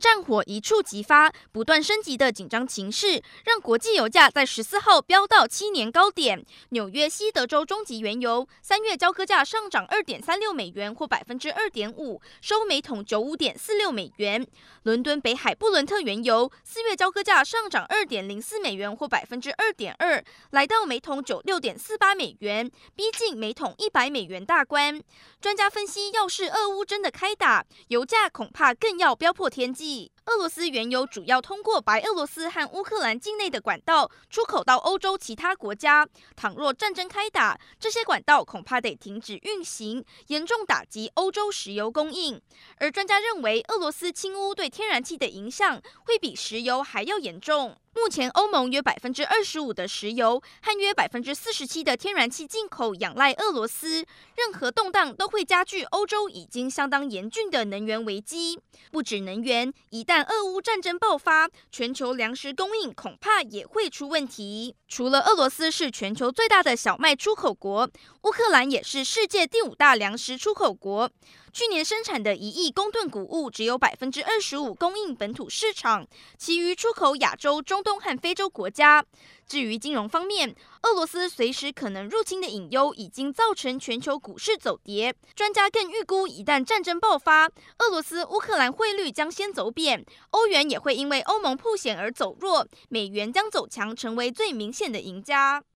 战火一触即发，不断升级的紧张情势让国际油价在十四号飙到七年高点。纽约西德州中级原油三月交割价上涨二点三六美元，或百分之二点五，收每桶九五点四六美元。伦敦北海布伦特原油四月交割价上涨二点零四美元，或百分之二点二，来到每桶九六点四八美元，逼近每桶一百美元大关。专家分析，要是俄乌真的开打，油价恐怕更要飙破天。际际，俄罗斯原油主要通过白俄罗斯和乌克兰境内的管道出口到欧洲其他国家。倘若战争开打，这些管道恐怕得停止运行，严重打击欧洲石油供应。而专家认为，俄罗斯侵乌对天然气的影响会比石油还要严重。目前，欧盟约百分之二十五的石油和约百分之四十七的天然气进口仰赖俄罗斯。任何动荡都会加剧欧洲已经相当严峻的能源危机。不止能源，一旦俄乌战争爆发，全球粮食供应恐怕也会出问题。除了俄罗斯是全球最大的小麦出口国，乌克兰也是世界第五大粮食出口国。去年生产的一亿公吨谷物，只有百分之二十五供应本土市场，其余出口亚洲、中东和非洲国家。至于金融方面，俄罗斯随时可能入侵的隐忧已经造成全球股市走跌。专家更预估，一旦战争爆发，俄罗斯乌克兰汇率将先走贬，欧元也会因为欧盟破险而走弱，美元将走强，成为最明显的赢家。